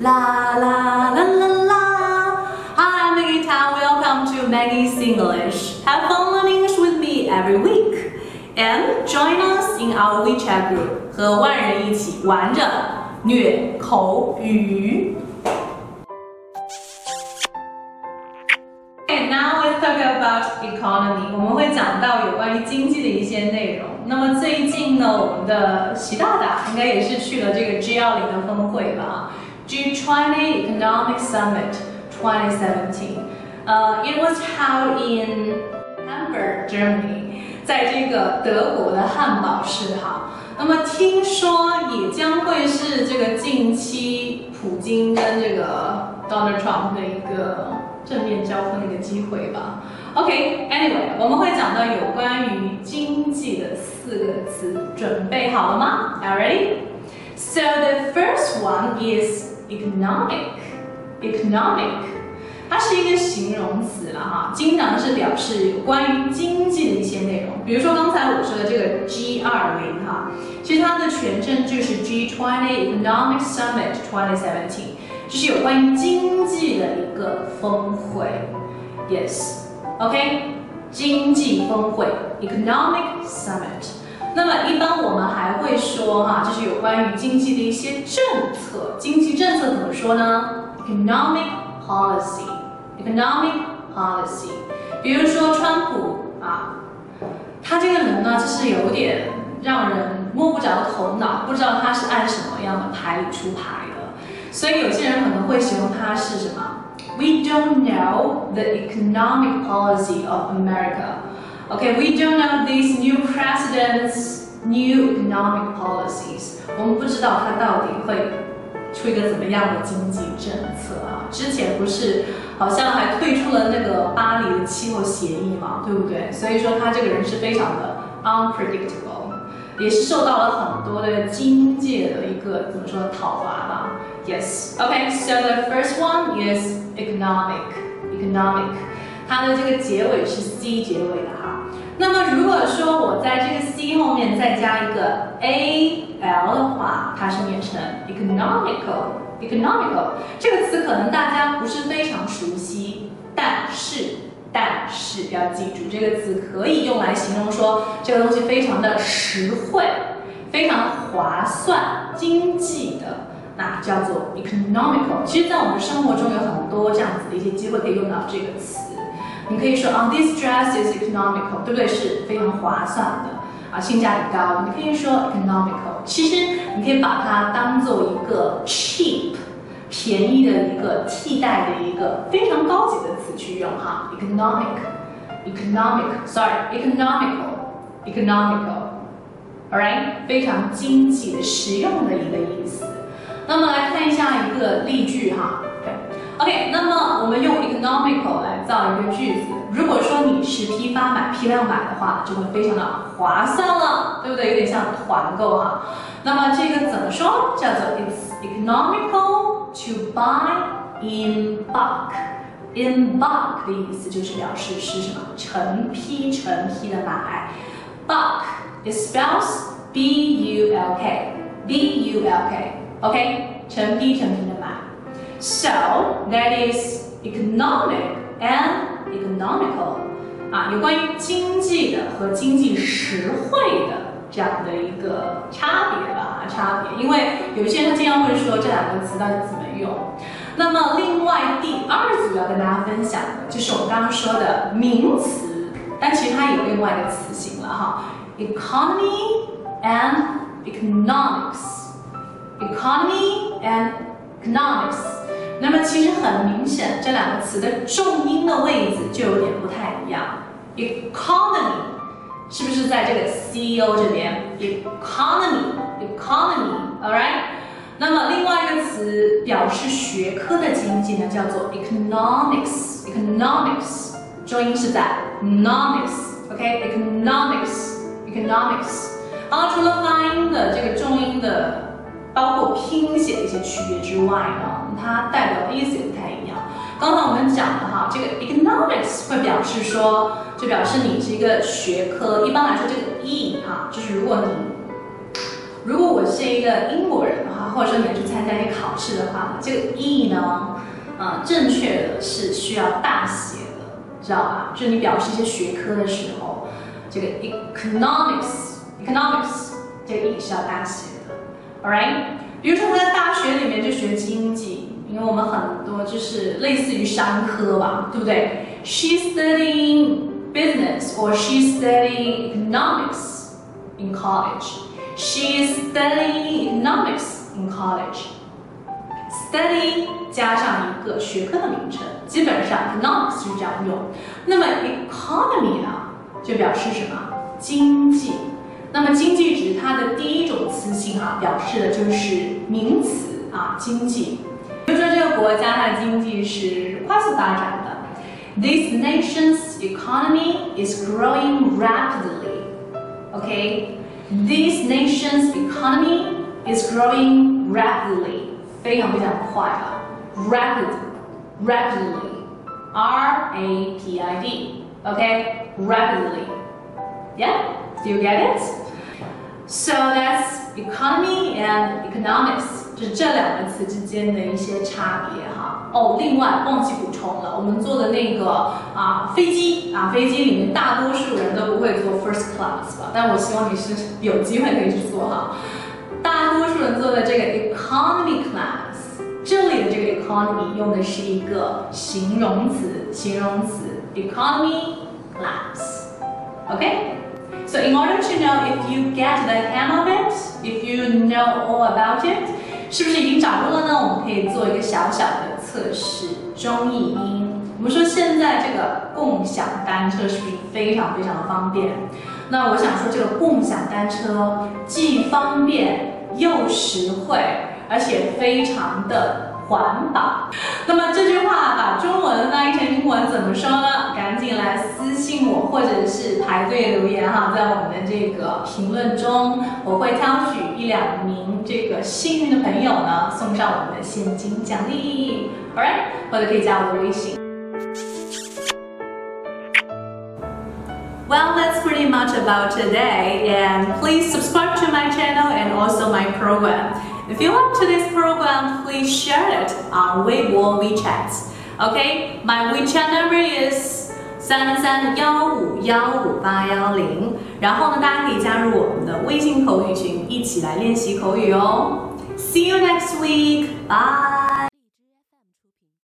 啦啦啦啦啦 Hi, Maggie Tan. Welcome to Maggie's English. Have fun learning English with me every week. And join us in our WeChat group. 和万人一起玩着虐口语。Okay, now let's talk about economy. 我们会讲到有关于经济的一些内容。那么最近呢，我们的习大大应该也是去了这个 G20 的峰会吧 ？G20 Economic Summit 2017. Uh, it was held in Hamburg, Germany. 在这个德国的汉堡市哈。那么听说也将会是这个近期普京跟这个 Donald Trump 的一个正面交锋的一个机会吧。OK，Anyway，我们会讲到有关于经济的四个词，准备好了吗？Are ready？So the first one is economic. Economic. 它是一个形容词了哈，经常是表示有关于经济的一些内容。比如说刚才我说的这个 G 二零哈，其实它的全称就是 G20 Economic Summit 2017，就是有关于经济的一个峰会。Yes，OK，经济峰会 Economic Summit。那么一般我们还会说哈，就是有关于经济的一些政策。经济政策怎么说呢？Economic Policy。Economic policy，比如说川普啊，他这个人呢，就是有点让人摸不着头脑，不知道他是按什么样的牌理出牌的，所以有些人可能会形容他是什么？We don't know the economic policy of America. Okay, we don't know these new presidents' new economic policies. 我们不知道他到底会出一个怎么样的经济政策啊？之前不是？好像还退出了那个巴黎的气候协议嘛，对不对？所以说他这个人是非常的 unpredictable，也是受到了很多的经界的一个怎么说讨伐吧。Yes，OK，so the first one is economic，economic， 它的这个结尾是 c 结尾的哈。那么如果说我在这个 c 后面再加一个 a l 的话，它是念成 economical。economical 这个词可能大家不是非常熟悉，但是但是要记住这个词可以用来形容说这个东西非常的实惠，非常划算、经济的，那叫做 economical。其实，在我们生活中有很多这样子的一些机会可以用到这个词。你可以说啊，this dress is economical，对不对？是非常划算的啊，性价比高。你可以说 economical。其实你可以把它当做一个 cheap。便宜的一个替代的一个非常高级的词去用哈 economic，economic，sorry，economical，economical，all right，非常经济的实用的一个意思。那么来看一下一个例句哈，OK，那么我们用 economical 来造一个句子。如果说你是批发买、批量买的话，就会非常的划算了，对不对？有点像团购哈。那么这个怎么说？叫做 it's economical。To buy in bulk, in bulk 的意思就是表示是什么？成批成批的买。Bulk it spells B U L K, B U L K, OK？成批成批的买。So that is economic and economical 啊，有关于经济的和经济实惠的。这样的一个差别吧，差别，因为有些人他经常会说这两个词到底怎么用。那么另外第二组要跟大家分享的就是我们刚刚说的名词，但其实它有另外一个词形了哈，economy and economics，economy and economics。那么其实很明显，这两个词的重音的位置就有点不太一样，economy。是不是在这个 CEO 这边？Economy，economy，all right。那么另外一个词表示学科的经济呢，叫做 economics，economics，重音是在 economics，OK，economics，economics。好，除了发音的这个重音的，包括拼写的一些区别之外呢，它代表的意思也不太一样。刚才我们讲的哈，这个 economics 会表示说，就表示你是一个学科。一般来说，这个 e 哈，就是如果你如果我是一个英国人的话，或者说你要去参加一些考试的话，这个 e 呢，啊，正确的是需要大写的，知道吧？就是你表示一些学科的时候，这个 economics，economics 这个 e 是要大写的 Alright，比如说他在大学里面就学经济，因为我们很多就是类似于商科吧，对不对？She's studying business or she's studying economics in college. She's studying economics in college. Study 加上一个学科的名称，基本上 economics 是这样用。那么 economy 呢，就表示什么？经济。那么经济指它的第一种词性啊，表示的就是名词啊，经济。比如说这个国家它的经济是快速发展的。This nation's economy is growing rapidly. Okay, this nation's economy is growing rapidly. 非常非常快啊，rapid, rapidly, R A P I D. Okay, rapidly. Yeah, do you get it? So that's economy and economics. 就是这两个词之间的一些差别哈哦，另外忘记补充了，我们坐的那个啊飞机啊飞机里面大多数人都不会坐 first class 吧，但我希望你是有机会可以去坐哈。大多数人坐的这个 economy class，这里的这个 economy 用的是一个形容词，形容词 economy class，OK？So in order to know if you get the hang of it, if you know all about it. 是不是已经掌握了呢？我们可以做一个小小的测试，中译英。我们说现在这个共享单车是不是非常非常的方便？那我想说，这个共享单车既方便又实惠，而且非常的。环保。那么这句话把中文翻译成英文怎么说呢？赶紧来私信我，或者是排队留言哈，在我们的这个评论中，我会挑取一两名这个幸运的朋友呢，送上我们的现金奖励。Alright，或者可以加我的微信。Well, that's pretty much about today, and please subscribe to my channel and also my program. If you like today's program, please share it on Weibo WeChat. Okay, my WeChat number is 三三幺五幺五八幺零。然后呢，大家可以加入我们的微信口语群，一起来练习口语哦。See you next week. Bye.